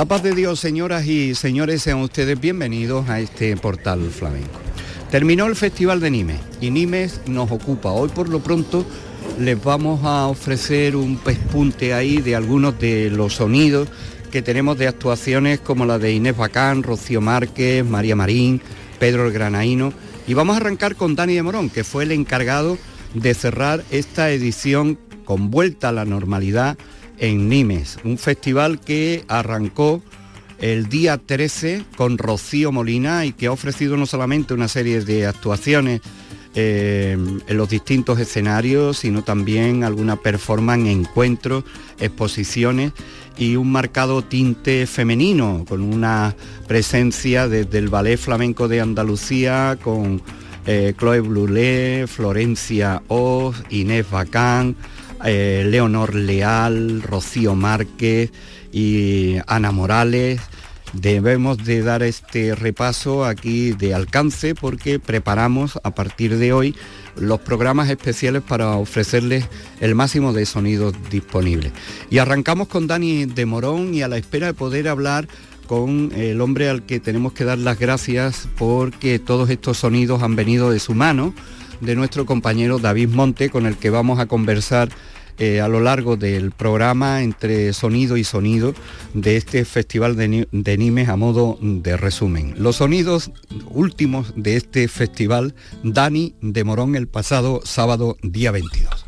La paz de Dios, señoras y señores, sean ustedes bienvenidos a este portal flamenco. Terminó el Festival de Nimes y Nimes nos ocupa. Hoy por lo pronto les vamos a ofrecer un pespunte ahí de algunos de los sonidos que tenemos de actuaciones como la de Inés Bacán, Rocío Márquez, María Marín, Pedro el Granaíno. Y vamos a arrancar con Dani de Morón, que fue el encargado de cerrar esta edición con vuelta a la normalidad en Nimes, un festival que arrancó el día 13 con Rocío Molina y que ha ofrecido no solamente una serie de actuaciones eh, en los distintos escenarios, sino también alguna performance, encuentros, exposiciones y un marcado tinte femenino, con una presencia desde el Ballet Flamenco de Andalucía, con eh, Chloe Blulé, Florencia Oz, Inés Bacán, eh, Leonor Leal, Rocío Márquez y Ana Morales. Debemos de dar este repaso aquí de alcance porque preparamos a partir de hoy los programas especiales para ofrecerles el máximo de sonidos disponibles. Y arrancamos con Dani de Morón y a la espera de poder hablar con el hombre al que tenemos que dar las gracias porque todos estos sonidos han venido de su mano, de nuestro compañero David Monte, con el que vamos a conversar eh, a lo largo del programa entre sonido y sonido de este Festival de, de Nimes a modo de resumen. Los sonidos últimos de este festival, Dani de Morón el pasado sábado día 22.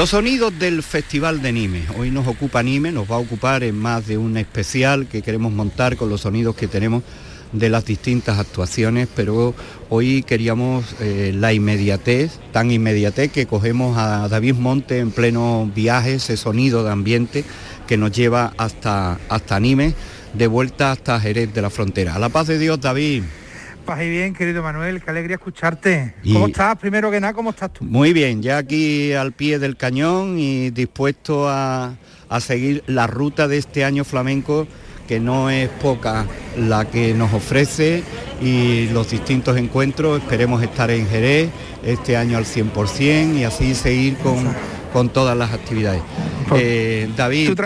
Los sonidos del Festival de Nime. Hoy nos ocupa Nime, nos va a ocupar en más de un especial que queremos montar con los sonidos que tenemos de las distintas actuaciones, pero hoy queríamos eh, la inmediatez, tan inmediatez que cogemos a David Monte en pleno viaje, ese sonido de ambiente que nos lleva hasta, hasta Nime, de vuelta hasta Jerez de la Frontera. A la paz de Dios, David. Paz y bien, querido Manuel, qué alegría escucharte. ¿Cómo estás? Primero que nada, ¿cómo estás tú? Muy bien, ya aquí al pie del cañón y dispuesto a, a seguir la ruta de este año flamenco que no es poca la que nos ofrece y los distintos encuentros. Esperemos estar en Jerez este año al 100% y así seguir con, con todas las actividades. Eh, David...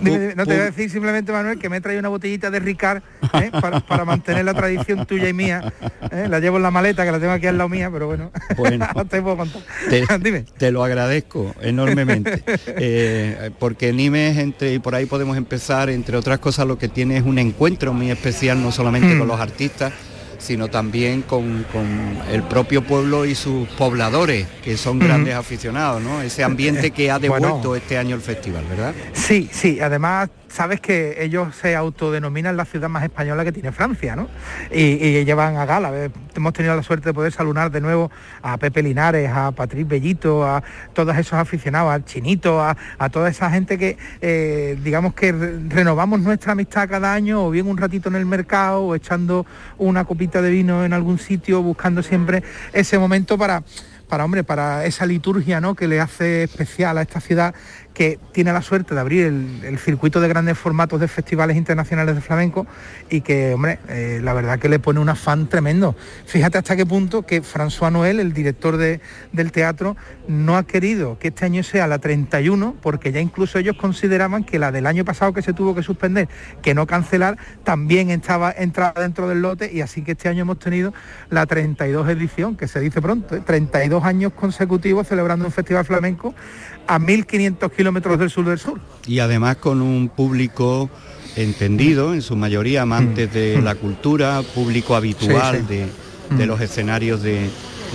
no te voy a decir simplemente, Manuel, que me trae una botellita de Ricard ¿eh? para, mantener la tradición tuya y mía. ¿eh? La llevo en la maleta, que la tengo aquí al lado mía, pero bueno, bueno te puedo contar. Te, lo agradezco enormemente. Eh, porque Nimes, entre, y por ahí podemos empezar, entre otras cosas, lo que tiene es un encuentro muy especial, no solamente con mm. los artistas, sino también con, el propio pueblo y sus pobladores, que son grandes aficionados, ¿no? Ese ambiente que ha devuelto este año el festival, ¿verdad? Sí, sí, además sabes que ellos se autodenominan la ciudad más española que tiene Francia, ¿no? Y, llevan a gala. Hemos tenido la suerte de poder salunar de nuevo a Pepe Linares, a Patrick Bellito, a todos esos aficionados, al Chinito, a, toda esa gente que, eh, digamos que renovamos nuestra amistad cada año, o bien un ratito en el mercado, o echando una copita de vino en algún sitio, buscando siempre ese momento para para hombre, para esa liturgia ¿no? que le hace especial a esta ciudad que tiene la suerte de abrir el, circuito de grandes formatos de festivales internacionales de flamenco y que, hombre, eh, la verdad que le pone un afán tremendo. Fíjate hasta qué punto que François Noel, el director del teatro, no ha querido que este año sea la 31, porque ya incluso ellos consideraban que la del año pasado que se tuvo que suspender, que no cancelar, también estaba entrada dentro del lote y así que este año hemos tenido la 32 edición, que se dice pronto, 32 ¿eh? años consecutivos celebrando un festival flamenco a 1.500 kilómetros del sur del sur. Y además con un público entendido, en su mayoría amantes de mm. la cultura, público habitual De, mm. los escenarios de,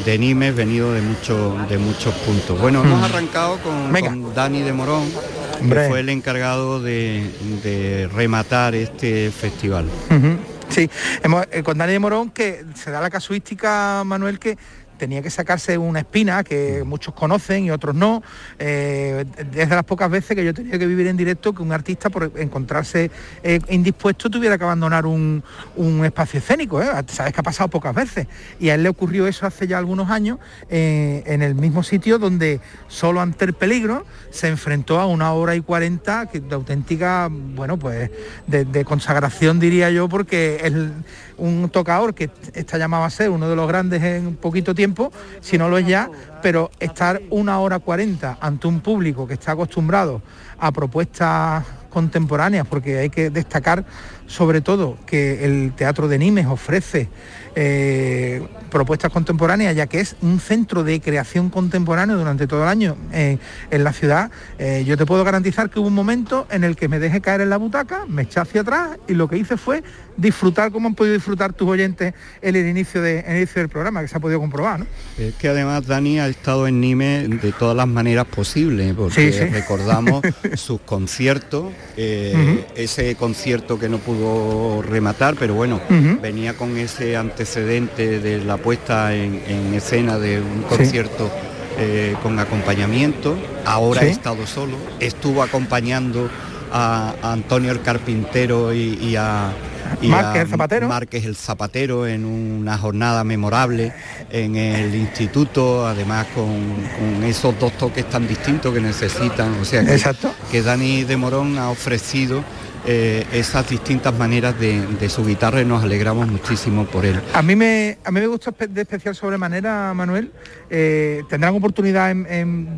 de Nimes, venido de, mucho, de muchos puntos. Bueno, hemos mm. arrancado con, Dani de Morón, que fue el encargado de, rematar este festival. Sí, hemos, eh, con Dani de Morón que se da la casuística, Manuel, que tenía que sacarse una espina que muchos conocen y otros no. Eh, es de las pocas veces que yo tenía que vivir en directo que un artista por encontrarse eh, indispuesto tuviera que abandonar un, espacio escénico. ¿eh? Sabes que ha pasado pocas veces. Y a él le ocurrió eso hace ya algunos años en el mismo sitio donde solo ante el peligro se enfrentó a una hora y cuarenta de auténtica, bueno, pues de, de consagración diría yo, porque el un tocador que está llamado a ser uno de los grandes en poquito tiempo, si no lo es ya, pero estar una hora cuarenta ante un público que está acostumbrado a propuestas contemporáneas, porque hay que destacar sobre todo que el Teatro de Nimes ofrece eh, propuestas contemporáneas, ya que es un centro de creación contemporánea durante todo el año eh, en la ciudad. Eh, yo te puedo garantizar que hubo un momento en el que me dejé caer en la butaca, me eché hacia atrás y lo que hice fue disfrutar como han podido disfrutar tus oyentes en el inicio, de, inicio del programa, que se ha podido comprobar. ¿no? Es que además Dani ha estado en Nime de todas las maneras posibles, porque recordamos sus conciertos, ese concierto que no pudo rematar, pero bueno, venía con ese antecedente de la puesta en, escena de un concierto eh, con acompañamiento. Ahora ha estado solo, estuvo acompañando a, Antonio el Carpintero y, a Márquez el Zapatero. Márquez el Zapatero en una jornada memorable en el instituto, además con, esos dos toques tan distintos que necesitan. O sea que Dani de Morón ha ofrecido eh, esas distintas maneras de, su guitarra y nos alegramos muchísimo por él. A mí me, a mí me gusta de especial sobremanera, Manuel. Eh, tendrán oportunidad, en,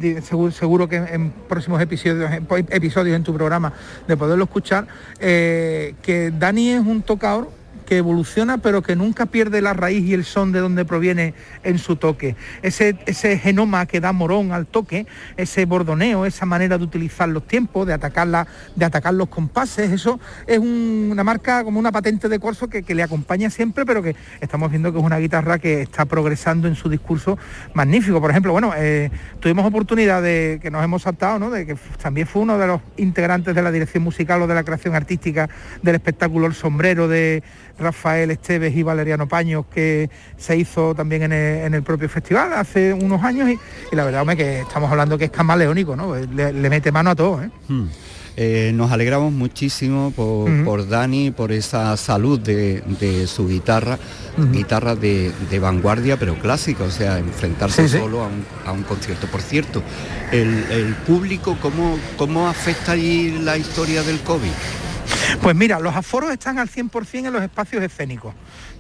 seguro, que en próximos episodios, episodios en tu programa de poderlo escuchar, eh, que Dani es un tocador que evoluciona pero que nunca pierde la raíz y el son de donde proviene en su toque. Ese, ese genoma que da Morón al toque, ese bordoneo, esa manera de utilizar los tiempos, de, atacarla, de atacar los compases, eso es una marca como una patente de corso que, le acompaña siempre, pero que estamos viendo que es una guitarra que está progresando en su discurso magnífico. Por ejemplo, bueno, eh, tuvimos oportunidad de que nos hemos saltado, ¿no? De que también fue uno de los integrantes de la dirección musical o de la creación artística del espectáculo El Sombrero de Rafael Esteves y Valeriano Paños que se hizo también en el, propio festival hace unos años y, la verdad es que estamos hablando que es camaleónico, ¿no? Le, mete mano a todo. ¿eh? Hmm. Eh, nos alegramos muchísimo por, Dani, por esa salud de, su guitarra, guitarra de, vanguardia pero clásica, o sea, enfrentarse solo A, un, concierto. Por cierto, el, público, ¿cómo, ¿cómo afecta allí la historia del COVID? Pues mira, los aforos están al 100% en los espacios escénicos.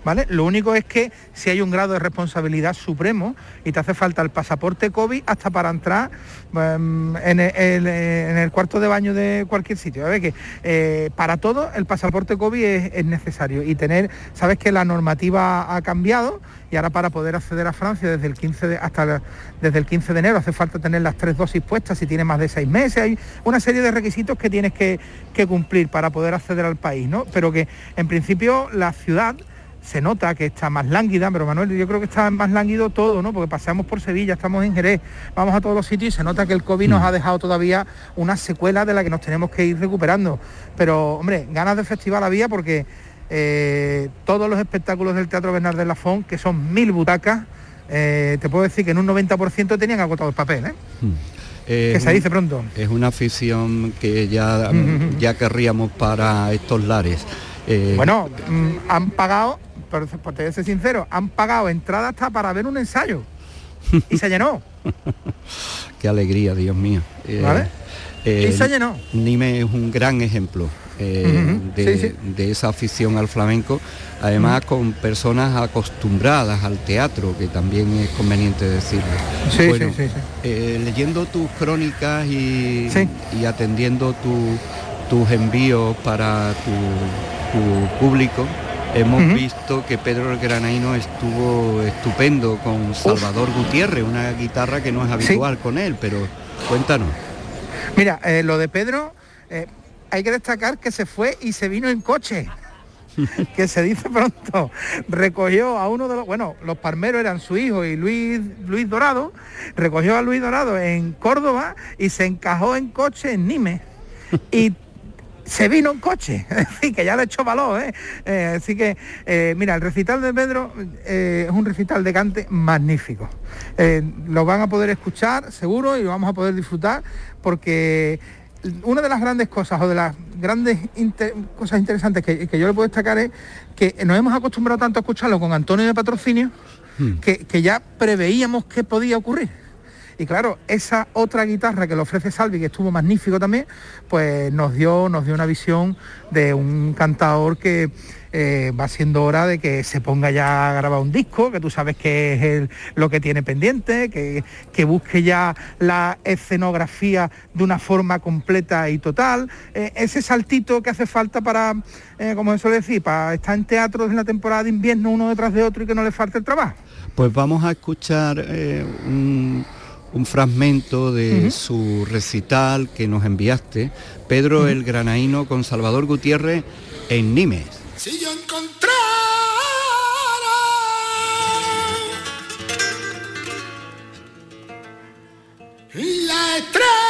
¿Vale? Lo único es que si hay un grado de responsabilidad supremo y te hace falta el pasaporte COVID hasta para entrar em, en, el, cuarto de baño de cualquier sitio. que eh, para todo el pasaporte COVID es, necesario y tener, sabes que la normativa ha cambiado y ahora para poder acceder a Francia desde el 15 de, hasta desde el 15 de enero hace falta tener las tres dosis puestas si tienes más de seis meses. Hay una serie de requisitos que tienes que, que cumplir para poder acceder al país, ¿no? Pero que en principio la ciudad se nota que está más lánguida, pero Manuel, yo creo que está más lánguido todo, ¿no? Porque pasamos por Sevilla, estamos en Jerez, vamos a todos los sitios y se nota que el COVID nos mm. ha dejado todavía una secuela de la que nos tenemos que ir recuperando. Pero, hombre, ganas de festival había porque eh, todos los espectáculos del Teatro Bernard de Lafón, que son mil butacas, eh, te puedo decir que en un 90% tenían agotado el papel, ¿eh? mm. que se dice pronto. Es una afición que ya, ya querríamos para estos lares. bueno, mm, han pagado pero por te ser sincero, han pagado entrada hasta para ver un ensayo. Y se llenó. Qué alegría, Dios mío. Eh, ¿Vale? y se llenó. Nime es un gran ejemplo eh, de, esa afición al flamenco, además con personas acostumbradas al teatro, que también es conveniente decirlo. bueno, eh, leyendo tus crónicas y, y atendiendo tus envíos para tu público, Hemos visto que Pedro el Granaino estuvo estupendo con Salvador Gutiérrez, una guitarra que no es habitual con él, pero cuéntanos. Mira, eh, lo de Pedro, eh, hay que destacar que se fue y se vino en coche. que se dice pronto, recogió a uno de los, bueno, los palmeros eran su hijo y Luis, Luis Dorado, recogió a Luis Dorado en Córdoba y se encajó en coche en Nimes. Y se vino un coche, decir, que ya le echó valor, ¿eh? eh así que, eh, mira, el recital de Pedro eh, es un recital de cante magnífico. lo van a poder escuchar, seguro, y lo vamos a poder disfrutar, porque una de las grandes cosas o de las grandes cosas interesantes que, yo le puedo destacar es que nos hemos acostumbrado tanto a escucharlo con Antonio de Patrocinio, hmm. que, que ya preveíamos que podía ocurrir. Y claro, esa otra guitarra que le ofrece Salvi, que estuvo magnífico también, pues nos dio, nos dio una visión de un cantador que eh, va siendo hora de que se ponga ya a grabar un disco, que tú sabes que es lo que tiene pendiente, que, busque ya la escenografía de una forma completa y total. Eh, ese saltito que hace falta para, eh, como se suele decir, para estar en teatro en la temporada de invierno uno detrás de otro y que no le falte el trabajo. Pues vamos a escuchar un un fragmento de su recital que nos enviaste, Pedro el Granaíno con Salvador Gutiérrez en Nimes. Si yo la estrella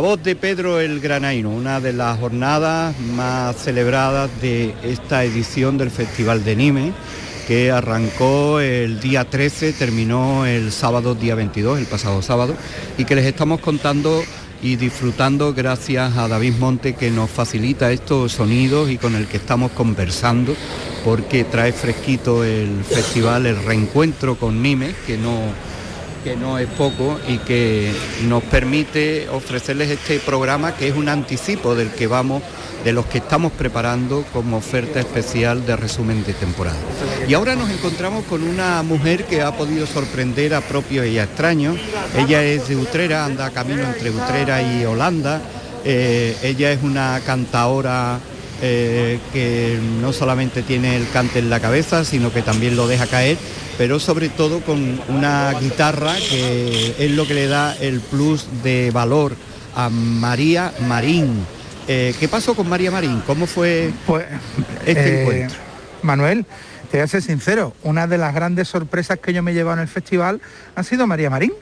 La voz de Pedro el Granaino, una de las jornadas más celebradas de esta edición del Festival de Nime, que arrancó el día 13, terminó el sábado día 22, el pasado sábado, y que les estamos contando y disfrutando gracias a David Monte que nos facilita estos sonidos y con el que estamos conversando porque trae fresquito el festival, el reencuentro con Nimes, que no, que no es poco y que nos permite ofrecerles este programa que es un anticipo del que vamos de los que estamos preparando como oferta especial de resumen de temporada. Y ahora nos encontramos con una mujer que ha podido sorprender a propios y a extraños. Ella es de Utrera, anda camino entre Utrera y Holanda. Eh, ella es una cantaora eh, que no solamente tiene el cante en la cabeza, sino que también lo deja caer, pero sobre todo con una guitarra que es lo que le da el plus de valor a María Marín eh, ¿Qué pasó con María Marín? ¿Cómo fue pues, este eh, encuentro? Manuel, te voy a ser sincero, una de las grandes sorpresas que yo me he llevado en el festival ha sido María Marín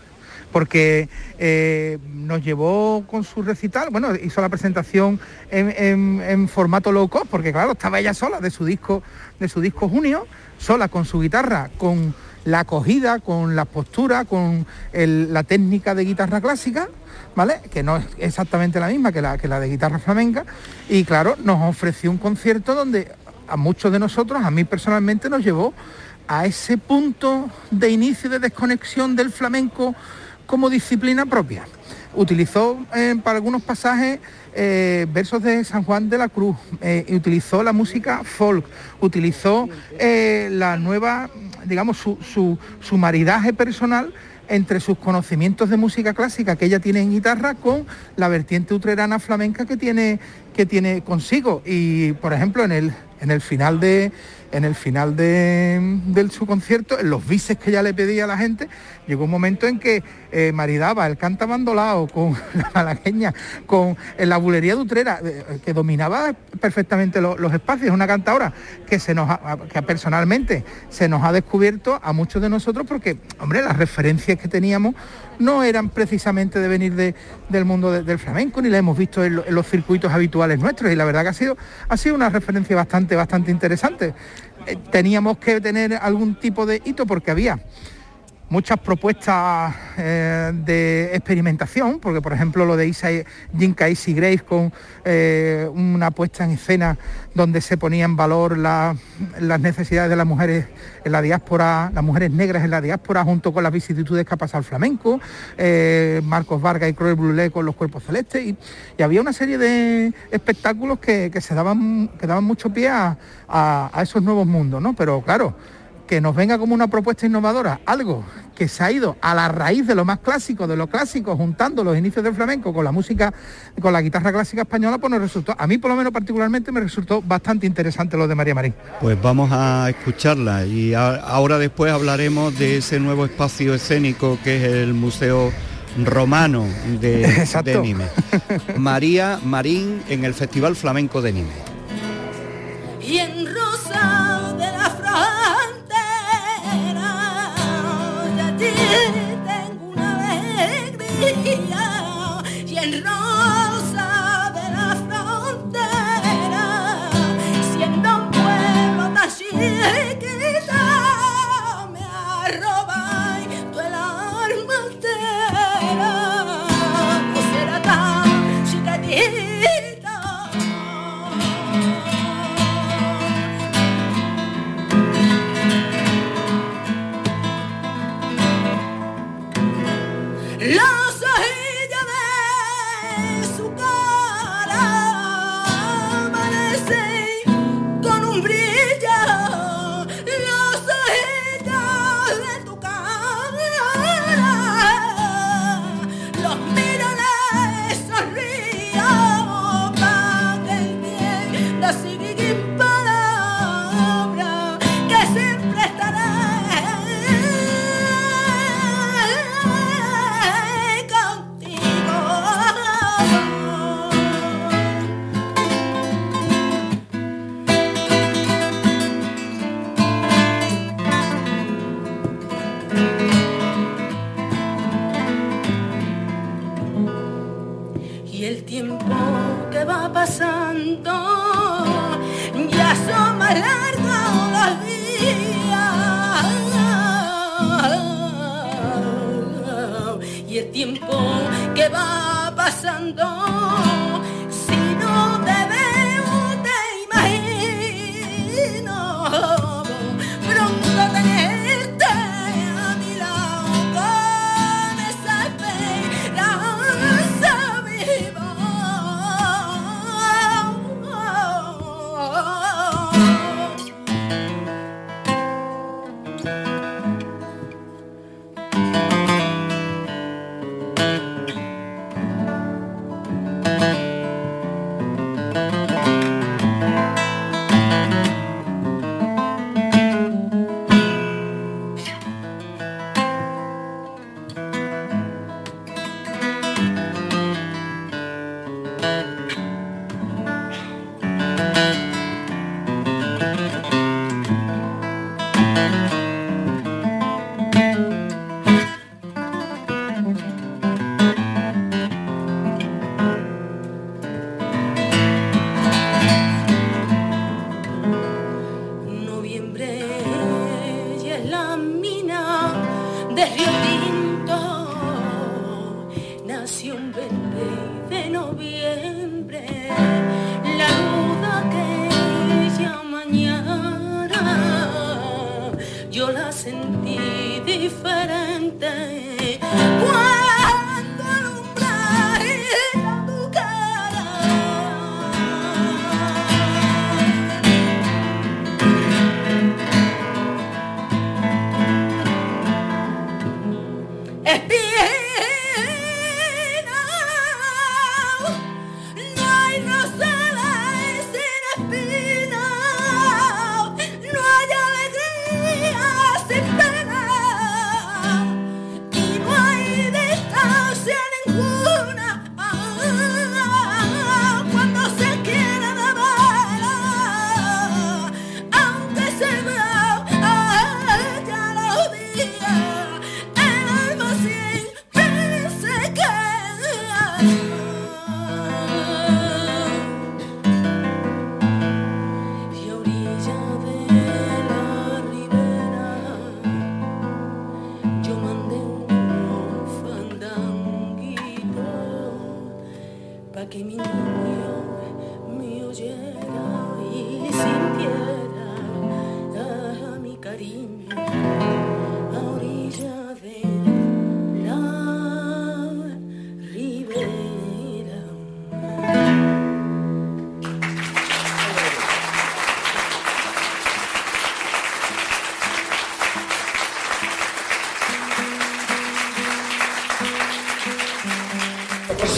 porque eh, nos llevó con su recital, bueno, hizo la presentación en, formato low cost, porque claro, estaba ella sola de su disco, de su disco junio, sola con su guitarra, con la acogida, con la postura, con la técnica de guitarra clásica, ¿vale? Que no es exactamente la misma que la, que la de guitarra flamenca. Y claro, nos ofreció un concierto donde a muchos de nosotros, a mí personalmente, nos llevó a ese punto de inicio de desconexión del flamenco como disciplina propia. Utilizó eh, para algunos pasajes eh, versos de San Juan de la Cruz, eh, utilizó la música folk, utilizó la nueva, digamos, su, su, su maridaje personal entre sus conocimientos de música clásica que ella tiene en guitarra con la vertiente utrerana flamenca que tiene, que tiene consigo. Y, por ejemplo, en el, en el final de en el final de, su concierto, en los bises que ya le pedía a la gente, llegó un momento en que eh, maridaba el canta bandolao con la malagueña, con la bulería de Utrera, eh, que dominaba perfectamente los espacios, una cantadora que se nos que personalmente se nos ha descubierto a muchos de nosotros porque, hombre, las referencias que teníamos no eran precisamente de venir del mundo del flamenco, ni la hemos visto en, los circuitos habituales nuestros, y la verdad que ha sido, ha sido una referencia bastante, bastante interesante. Eh, teníamos que tener algún tipo de hito porque había muchas propuestas eh, de experimentación, porque por ejemplo lo de Isa, Jinka Easy Grace con eh, una puesta en escena donde se ponía en valor las necesidades de las mujeres en la diáspora, las mujeres negras en la diáspora, junto con las vicisitudes que ha pasado el flamenco, eh, Marcos Vargas y Cruel Brulé con los cuerpos celestes, y, había una serie de espectáculos que, se daban, que daban mucho pie a, a esos nuevos mundos, ¿no? Pero claro, que nos venga como una propuesta innovadora, algo que se ha ido a la raíz de lo más clásico, de lo clásico, juntando los inicios del flamenco con la música, con la guitarra clásica española, pues nos resultó, a mí por lo menos particularmente me resultó bastante interesante lo de María Marín. Pues vamos a escucharla y ahora después hablaremos de ese nuevo espacio escénico que es el Museo Romano de, de Nimes. María Marín en el Festival Flamenco de Nimes. Y en Rosa tengo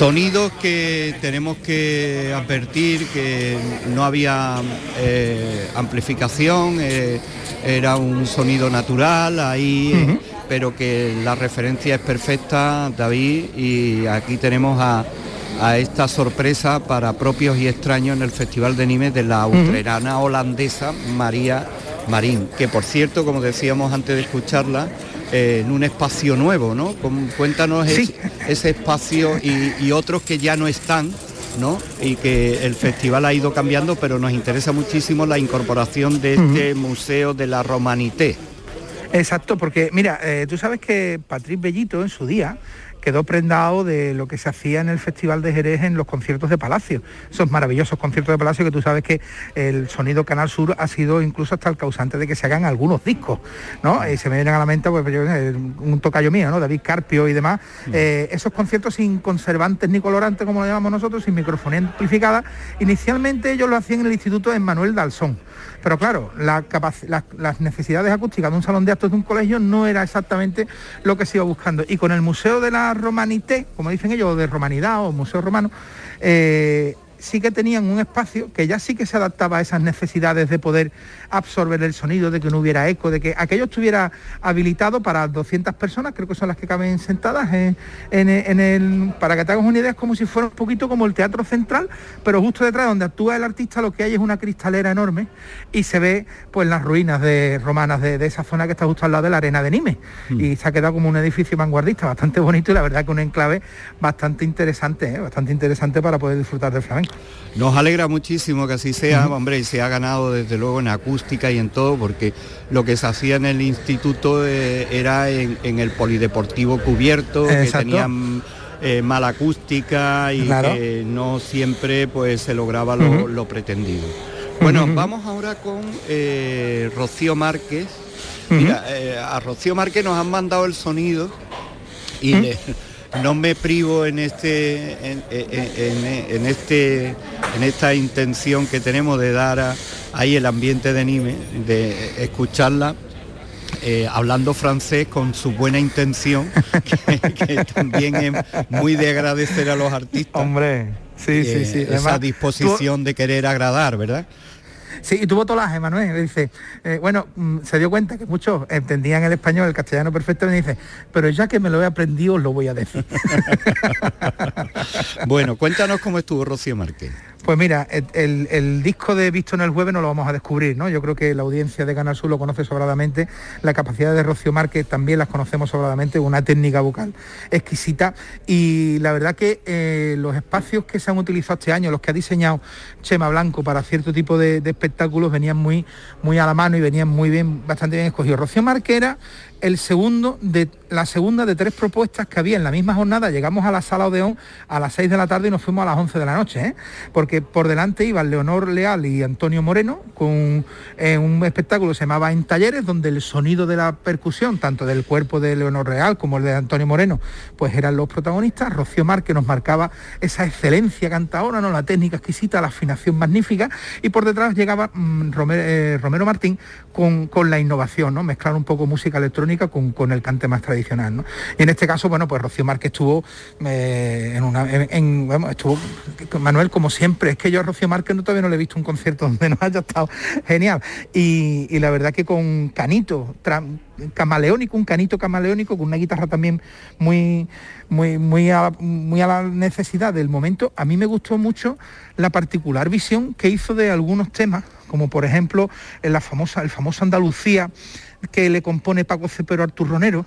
Sonidos que tenemos que advertir que no había eh, amplificación, eh, era un sonido natural ahí, eh, pero que la referencia es perfecta, David, y aquí tenemos a, a esta sorpresa para propios y extraños en el Festival de Nimes de la austrerana holandesa María Marín, que por cierto, como decíamos antes de escucharla, eh, en un espacio nuevo, ¿no? Cuéntanos es- ese espacio y, y otros que ya no están, ¿no? Y que el festival ha ido cambiando, pero nos interesa muchísimo la incorporación de este Museo de la Romanité. Exacto, porque mira, eh, tú sabes que Patrick Bellito en su día quedó prendado de lo que se hacía en el Festival de Jerez en los conciertos de Palacio. Esos maravillosos conciertos de Palacio que tú sabes que el sonido Canal Sur ha sido incluso hasta el causante de que se hagan algunos discos, ¿no? Y se me vienen a la mente pues, yo, eh, un tocayo mío, ¿no? David Carpio y demás. Eh, esos conciertos sin conservantes ni colorantes, como lo llamamos nosotros, sin microfonía amplificada, inicialmente ellos lo hacían en el Instituto de Manuel Dalzón. Pero claro, las, necesidades acústicas de un salón de actos de un colegio no era exactamente lo que se iba buscando. Y con el Museo de la Romanité, como dicen ellos, de Romanidad o Museo Romano, eh, sí que tenían un espacio que ya sí que se adaptaba a esas necesidades de poder absorber el sonido, de que no hubiera eco, de que aquello estuviera habilitado para 200 personas, creo que son las que caben sentadas en, en- en el... Para que te hagas una idea, es como si fuera un poquito como el Teatro Central, pero justo detrás donde actúa el artista lo que hay es una cristalera enorme y se ve pues las ruinas de romanas de, de esa zona que está justo al lado de la arena de Nimes. Y se ha quedado como un edificio vanguardista bastante bonito y la verdad que un enclave bastante interesante, ¿eh? bastante interesante para poder disfrutar del flamenco. Nos alegra muchísimo que así sea, hombre, y se ha ganado desde luego en acústica y en todo, porque lo que se hacía en el instituto eh, era en, en el polideportivo cubierto, que tenían eh, mala acústica y Claro. que no siempre pues se lograba lo, pretendido. Bueno, vamos ahora con eh, Rocío Márquez. Mira, eh, a Rocío Márquez nos han mandado el sonido y le- no me privo en este en, en- en- en este en esta intención que tenemos de dar a- ahí el ambiente de Nime, de escucharla eh, hablando francés con su buena intención, que, que también es muy de agradecer a los artistas. Hombre, sí, sí, eh, sí. esa Además, disposición de querer agradar, ¿verdad? Sí, y tuvo tolaje, Manuel. Dice, eh, bueno, mm, se dio cuenta que muchos entendían el español, el castellano perfecto, y dice, pero ya que me lo he aprendido, os lo voy a decir. Bueno, cuéntanos cómo estuvo Rocío Márquez. Pues mira, el, disco de Visto en el Jueves no lo vamos a descubrir, ¿no? Yo creo que la audiencia de Canal Sur lo conoce sobradamente, la capacidad de Rocío Márquez también las conocemos sobradamente, una técnica vocal exquisita y la verdad que eh, los espacios que se han utilizado este año, los que ha diseñado Chema Blanco para cierto tipo de, de espectáculos venían muy, muy a la mano y venían muy bien, bastante bien escogidos. Rocío Márquez era el segundo de la segunda de tres propuestas que había en la misma jornada. Llegamos a la sala Odeón a las 6 de la tarde y nos fuimos a las 11 de la noche, ¿eh? porque por delante iban Leonor Leal y Antonio Moreno con eh, un espectáculo que se llamaba En Talleres, donde el sonido de la percusión, tanto del cuerpo de Leonor Real como el de Antonio Moreno, pues eran los protagonistas. Rocío Márquez nos marcaba esa excelencia cantadora, ¿no? la técnica exquisita, la afinación magnífica, y por detrás llegaba mm, Romero, eh, Romero Martín con, con la innovación, ¿no? mezclar un poco música electrónica con, el cante más tradicional. ¿no? Y en este caso, bueno, pues Rocío Márquez estuvo eh, en una. en- en- estuvo Manuel, como siempre, es que yo a Rocío Márquez no, todavía no le he visto un concierto donde no haya estado genial. Y, la verdad que con Canito, camaleónico, un canito camaleónico, con una guitarra también muy, muy, muy, a, muy a la necesidad del momento, a mí me gustó mucho la particular visión que hizo de algunos temas, como por ejemplo la famosa, el famoso Andalucía que le compone Paco Cepero Artur Ronero,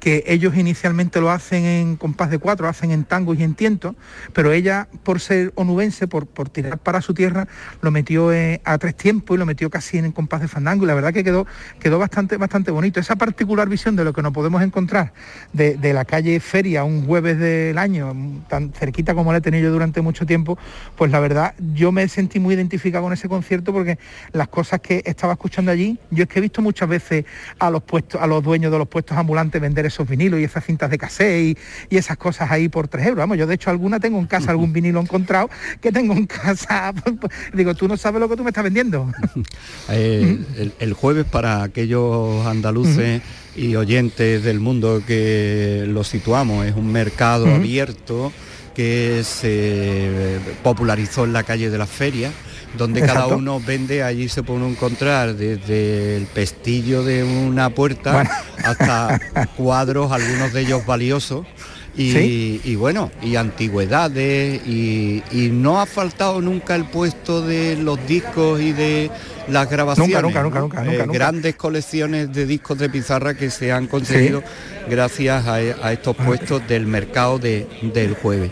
que ellos inicialmente lo hacen en compás de cuatro, hacen en tangos y en tientos, pero ella, por ser onubense, por, por tirar para su tierra, lo metió eh, a tres tiempos y lo metió casi en compás de fandango y la verdad que quedó, quedó bastante, bastante bonito. Esa particular visión de lo que nos podemos encontrar de, de la calle Feria un jueves del año, tan cerquita como la he tenido yo durante mucho tiempo, pues la verdad yo me sentí muy identificado con ese concierto porque las cosas que estaba escuchando allí, yo es que he visto muchas veces a los puestos, a los dueños de los puestos ambulantes vender esos vinilos y esas cintas de cassette y, y esas cosas ahí por 3 euros. Vamos, yo de hecho alguna tengo en casa, algún vinilo encontrado que tengo en casa. Digo, tú no sabes lo que tú me estás vendiendo. Eh, el, el jueves para aquellos andaluces y oyentes del mundo que lo situamos, es un mercado abierto que se popularizó en la calle de las ferias, donde cada uno vende, allí se puede encontrar desde el pestillo de una puerta Bueno. hasta cuadros, algunos de ellos valiosos. Y, ¿Sí? y bueno, y antigüedades, y, y no ha faltado nunca el puesto de los discos y de las grabaciones. nunca, ¿no? nunca, nunca, Eh, nunca, nunca. Grandes colecciones de discos de pizarra que se han conseguido gracias a, a estos puestos del mercado de- del jueves.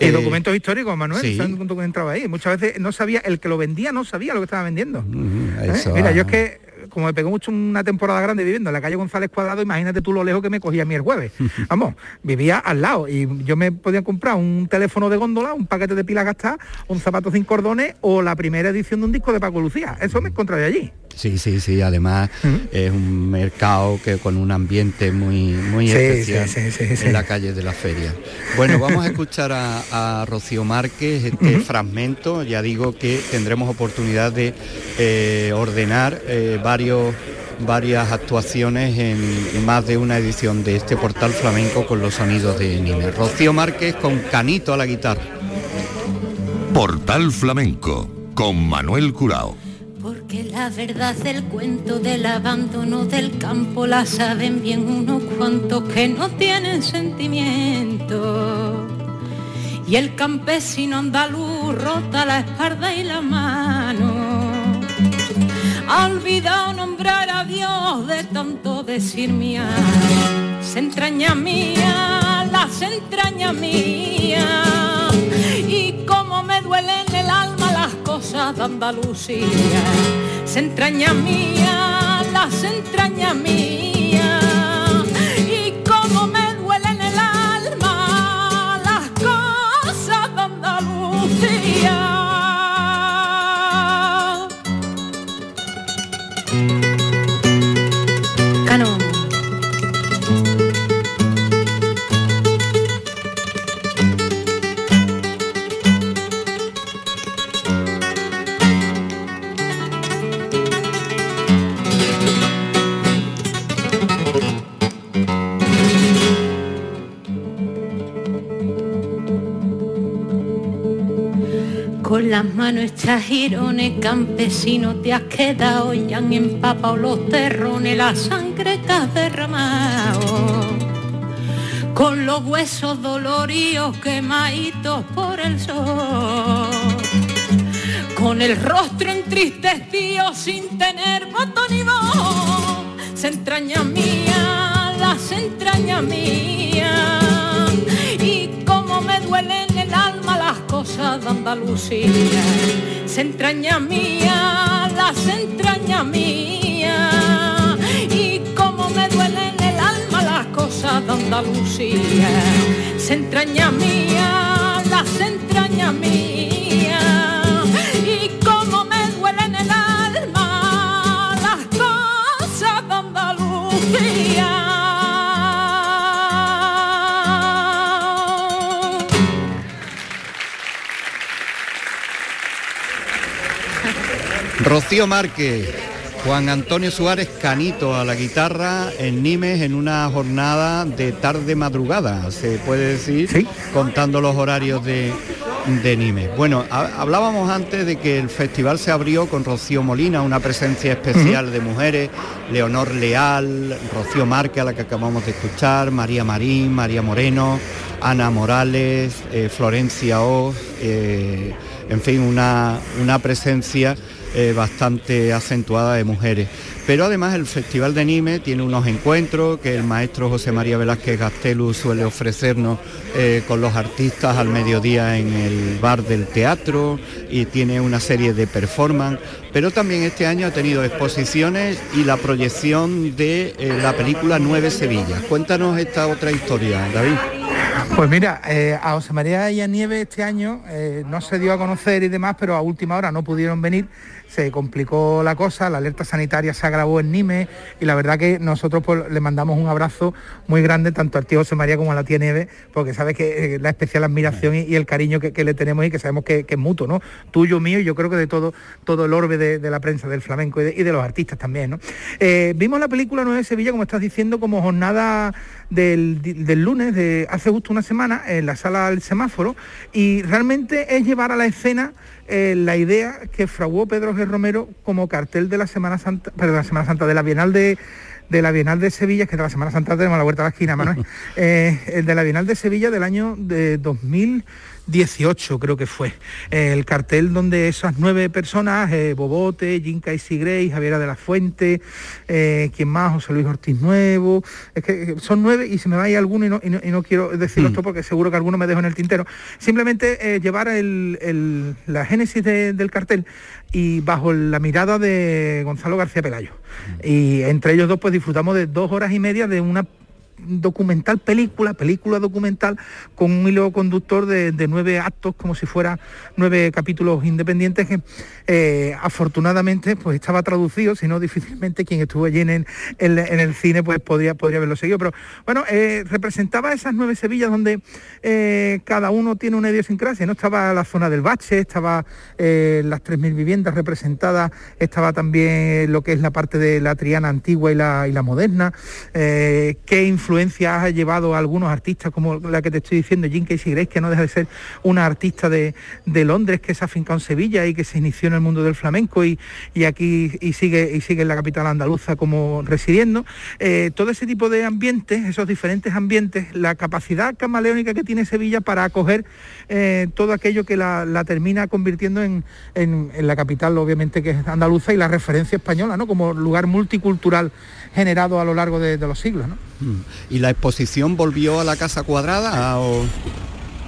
Y Eh, documentos históricos, Manuel, sí. documentado ahí. Muchas veces no sabía, el que lo vendía no sabía lo que estaba vendiendo. mm, ¿Eh? Mira, yo es que como me pegó mucho una temporada grande viviendo en la calle González Cuadrado, imagínate tú lo lejos que me cogía a mí el jueves. Vamos, vivía al lado y yo me podía comprar un teléfono de góndola, un paquete de pilas gastadas, un zapato sin cordones o la primera edición de un disco de Paco Lucía. Eso me encontré allí. Sí, sí, sí, además es un mercado que con un ambiente muy, muy Sí, especial sí, sí, en la calle de la feria. Bueno, vamos a escuchar a, a Rocío Márquez este fragmento, ya digo que tendremos oportunidad de eh, ordenar eh, varios varias actuaciones en más de una edición de este portal flamenco con los sonidos de Nime. Rocío Márquez con Canito a la guitarra. Portal Flamenco con Manuel Curao. Porque la verdad del cuento del abandono del campo la saben bien unos cuantos que no tienen sentimiento. Y el campesino andaluz rota la espalda y la mano. Ha nombrar a Dios de tanto decir mía. Se entraña mía, las entraña mía. Y como me duelen el alma las cosas de Andalucía. Se entraña mía, las entraña mía. Y como me duelen en el alma las cosas de Andalucía. Girones campesinos te has quedado y han empapado los terrones, la sangre que has derramado. Con los huesos doloridos quemaditos por el sol. Con el rostro entristecido sin tener voto ni voz. Se entraña mía, las entrañas mías. Y como me duele en el alma de Andalucía se entraña mía, las entrañas mía. Y como me duele en el alma las cosas de Andalucía, se entraña mía, las entrañas mía. Rocío Márquez, Juan Antonio Suárez Canito a la guitarra en Nimes en una jornada de tarde madrugada, se puede decir, contando los horarios de, de Nimes. Bueno, hablábamos antes de que el festival se abrió con Rocío Molina, una presencia especial de mujeres, Leonor Leal, Rocío Márquez a la que acabamos de escuchar, María Marín, María Moreno, Ana Morales, eh, Florencia Oz, eh, en fin, una, una presencia eh, bastante acentuada de mujeres. Pero además el Festival de Nime tiene unos encuentros que el maestro José María Velázquez Gastelu suele ofrecernos eh, con los artistas al mediodía en el bar del teatro y tiene una serie de performance. Pero también este año ha tenido exposiciones y la proyección de eh, la película Nueve Sevillas. Cuéntanos esta otra historia, David. Pues mira, a José María y a Nieve este año no se dio a conocer y demás, pero a última hora no pudieron venir se complicó la cosa, la alerta sanitaria se agravó en Nime y la verdad que nosotros pues, le mandamos un abrazo muy grande tanto al tío José María como a la tía Nieve, porque sabes que eh, la especial admiración y, el cariño que, le tenemos y que sabemos que, es mutuo, ¿no? Tuyo, mío y yo creo que de todo, todo el orbe de, la prensa del flamenco y de, los artistas también, ¿no? Eh, vimos la película Nueve Sevilla, como estás diciendo, como jornada del, del, lunes, de hace justo una semana, en la sala del semáforo, y realmente es llevar a la escena eh, la idea que fraguó Pedro G. Romero como cartel de la Semana Santa, perdón, la Semana Santa, de la Bienal de, de la Bienal de Sevilla, que de la Semana Santa tenemos la vuelta a la esquina, Manuel, eh, de la Bienal de Sevilla del año de 2000 18 creo que fue, el cartel donde esas nueve personas, eh, Bobote, Jinka y Sigrey, Javiera de la Fuente, eh, ¿quién más? José Luis Ortiz Nuevo, es que eh, son nueve y se me va a alguno y no, quiero decirlo mm. esto porque seguro que alguno me dejo en el tintero. Simplemente llevar la génesis del cartel y bajo la mirada de Gonzalo García Pelayo. Mm. Y entre ellos dos pues disfrutamos de dos horas y media de una documental película, película documental, con un hilo conductor de, nueve actos, como si fuera nueve capítulos independientes, que eh, afortunadamente pues estaba traducido, si no difícilmente quien estuvo allí en, el cine pues podría, podría haberlo seguido. Pero bueno, eh, representaba esas nueve Sevillas donde eh, cada uno tiene una idiosincrasia, ¿no? Estaba la zona del bache, estaba las 3.000 viviendas representadas, estaba también lo que es la parte de la Triana antigua y la, y la moderna, qué influencia ha llevado a algunos artistas, como la que te estoy diciendo, Jim Casey Grace, que no deja de ser una artista de, Londres que se ha afincado en Sevilla y que se inició en el mundo del flamenco y, aquí y sigue, y sigue en la capital andaluza como residiendo. Eh, todo ese tipo de ambientes, esos diferentes ambientes, la capacidad camaleónica que tiene Sevilla para acoger eh, todo aquello que la, termina convirtiendo en, la capital, obviamente, que es andaluza y la referencia española, ¿no? Como lugar multicultural generado a lo largo de, los siglos. Mm. ¿Y la exposición volvió a la Casa Cuadrada o...?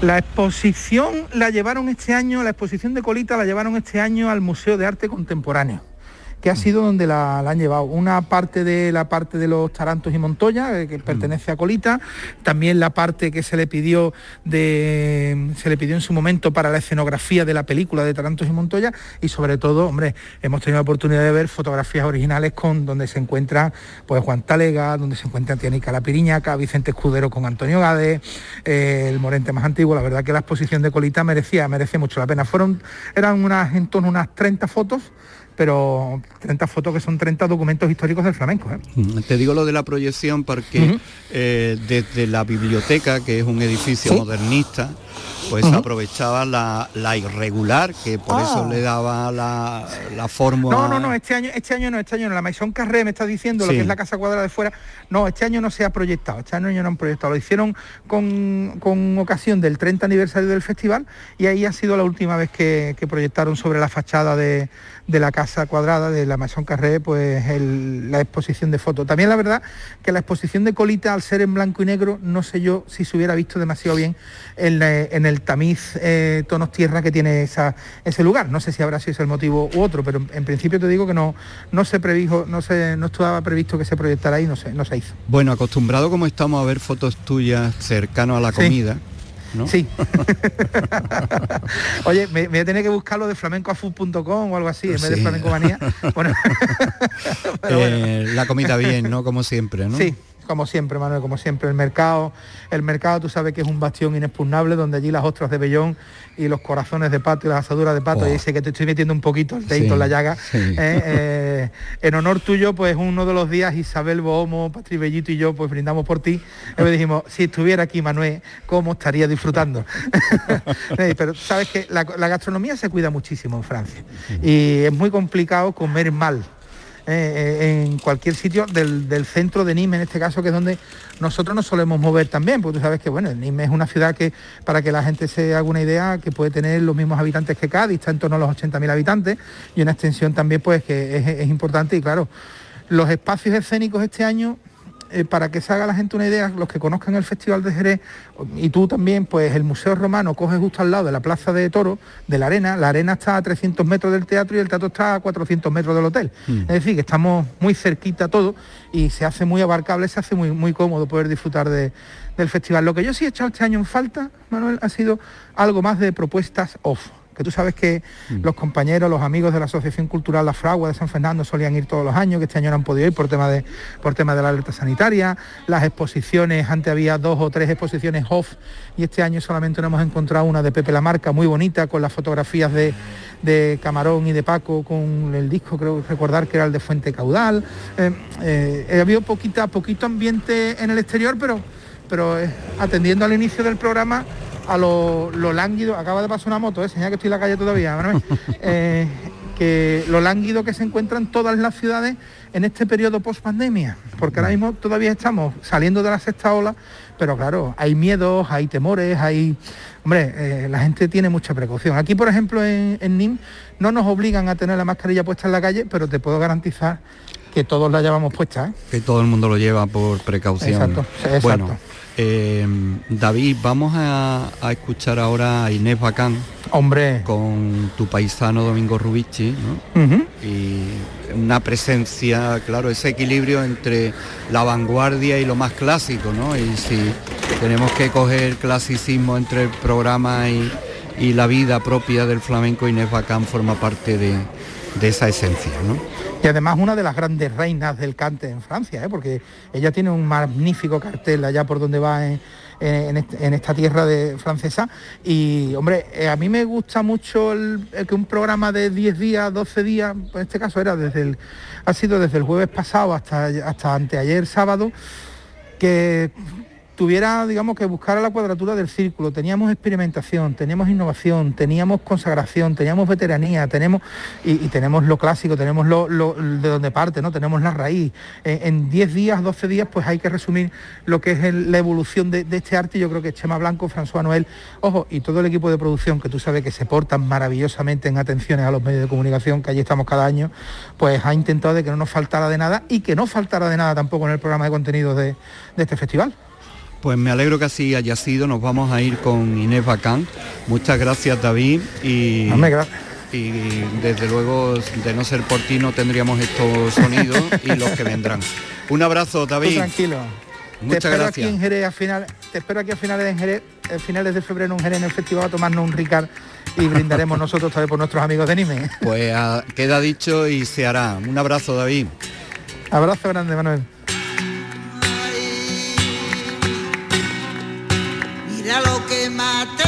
La exposición la llevaron este año, la exposición de Colita la llevaron este año al Museo de Arte Contemporáneo que ha sido donde la, han llevado. Una parte de la parte de los Tarantos y Montoya, eh, que Mm. pertenece a Colita, también la parte que se le pidió de se le pidió en su momento para la escenografía de la película de Tarantos y Montoya y sobre todo, hombre, hemos tenido la oportunidad de ver fotografías originales con donde se encuentra pues Juan Talega, donde se encuentra Tianica La Piriñaca, Vicente Escudero con Antonio Gade, eh, el Morente más antiguo, la verdad que la exposición de Colita merecía, merece mucho la pena. Fueron, eran unas en torno a unas 30 fotos pero 30 fotos que son 30 documentos históricos del flamenco. ¿eh? Mm, Te digo lo de la proyección porque eh, desde la biblioteca, que es un edificio Sí. modernista, pues aprovechaba la, la irregular, que por Ah. eso le daba la, la fórmula. No, no, no, este año, este año no, este año no. La Maison Carré me está diciendo lo que es la casa cuadrada de fuera. No, este año no se ha proyectado, este año no han proyectado. Lo hicieron con, con ocasión del 30 aniversario del festival y ahí ha sido la última vez que, que proyectaron sobre la fachada de, de la casa cuadrada de la Maison Carré, pues el- la exposición de fotos. También la verdad que la exposición de Colita, al ser en blanco y negro, no sé yo si se hubiera visto demasiado bien en, la- en el tamiz eh, tonos tierra que tiene esa- ese lugar. No sé si habrá sido ese el motivo u otro, pero en, principio te digo que no, no se previjo, no se, no estaba previsto que se proyectara ahí, no se, no se hizo. Bueno, acostumbrado como estamos a ver fotos tuyas cercano a la Sí. comida, ¿no? Sí. Oye, me, me voy a tener que buscarlo de flamencoafood.com o algo así, en vez de Sí. flamenco manía. Bueno, pero bueno. Eh, la comida bien, ¿no? Como siempre, ¿no? Sí, como siempre, Manuel, como siempre. El mercado, el mercado tú sabes que es un bastión inexpugnable donde allí las ostras de vellón y los corazones de pato y las asaduras de pato, Oh. y sé que te estoy metiendo un poquito el dedito Sí, en la llaga. sí. ¿eh? Eh, en honor tuyo, pues uno de los días Isabel Bohomo, Patri Bellito y yo pues brindamos por ti. Y me dijimos, si estuviera aquí Manuel, ¿cómo estaría disfrutando? Eh, Pero sabes que la, la gastronomía se cuida muchísimo en Francia y es muy complicado comer mal eh, en cualquier sitio del, del centro de Nîmes, en este caso, que es donde nosotros nos solemos mover también, porque tú sabes que bueno, Nîmes es una ciudad que, para que la gente se haga una idea, que puede tener los mismos habitantes que Cádiz, está en torno a los 80.000 habitantes, y una extensión también pues que es importante, y claro, los espacios escénicos este año eh, para que se haga la gente una idea, los que conozcan el Festival de Jerez, y tú también, pues el Museo Romano coge justo al lado de la Plaza de Toro, de la Arena, la Arena está a 300 metros del teatro y el teatro está a 400 metros del hotel. Es decir, que estamos muy cerquita todo y se hace muy abarcable, se hace muy, muy cómodo poder disfrutar de- del festival. Lo que yo sí he echado este año en falta, Manuel, ha sido algo más de propuestas off que tú sabes que los compañeros, los amigos de la Asociación Cultural La Fragua de San Fernando solían ir todos los años, que este año no han podido ir por tema de, por tema de la alerta sanitaria, las exposiciones, antes había dos o tres exposiciones off y este año solamente nos hemos encontrado una de Pepe Lamarca muy bonita con las fotografías de, de Camarón y de Paco con el disco, creo recordar que era el de Fuente Caudal. Eh, eh, ha habido poquita, poquito ambiente en el exterior, pero, pero eh, atendiendo al inicio del programa a lo, lo lánguido, acaba de pasar una moto, ¿eh? señal que estoy en la calle todavía. Eh, que lo lánguido que se encuentran todas las ciudades en este periodo post pandemia, porque ahora mismo todavía estamos saliendo de la sexta ola, pero claro, hay miedos, hay temores, hay... Hombre, eh, la gente tiene mucha precaución. Aquí, por ejemplo, en, en NIM no nos obligan a tener la mascarilla puesta en la calle, pero te puedo garantizar que todos la llevamos puesta. ¿eh? Que todo el mundo lo lleva por precaución. Exacto, exacto. Bueno, eh, David, vamos a, a escuchar ahora a Inés Bacán Hombre, con tu paisano Domingo Rubici, ¿no? y una presencia, claro, ese equilibrio entre la vanguardia y lo más clásico, ¿no? Y si tenemos que coger clasicismo entre el programa y, y la vida propia del flamenco, Inés Bacán forma parte de, de esa esencia, ¿no? Y además una de las grandes reinas del cante en Francia, ¿eh? porque ella tiene un magnífico cartel allá por donde va en, en esta tierra de francesa. Y hombre, eh, a mí me gusta mucho el, el que un programa de 10 días, 12 días, en este caso era desde el, ha sido desde el jueves pasado hasta, hasta anteayer sábado, que tuviera, digamos, que buscara la cuadratura del círculo. Teníamos experimentación, teníamos innovación, teníamos consagración, teníamos veteranía, tenemos y, tenemos lo clásico, tenemos lo, de donde parte, ¿no? Tenemos la raíz. Eh, en 10 días, 12 días, pues hay que resumir lo que es la evolución de, este arte. Yo creo que Chema Blanco, François Noel, ojo, y todo el equipo de producción, que tú sabes que se portan maravillosamente en atenciones a los medios de comunicación, que allí estamos cada año, pues ha intentado de que no nos faltara de nada y que no faltara de nada tampoco en el programa de contenidos de este festival. Pues me alegro que así haya sido, nos vamos a ir con Inés Bacán. Muchas gracias David y, Hombre, gra- y desde luego de no ser por ti no tendríamos estos sonidos y los que vendrán. Un abrazo, David. tranquilo. Muchas te espero gracias. Aquí en Jerez, a final, te espero aquí a finales de Jerez, a finales de febrero en Jerez en el festival a tomarnos un Ricard y brindaremos nosotros también por nuestros amigos de Nime. Pues ah, queda dicho y se hará. Un abrazo, David. Abrazo grande, Manuel. Lo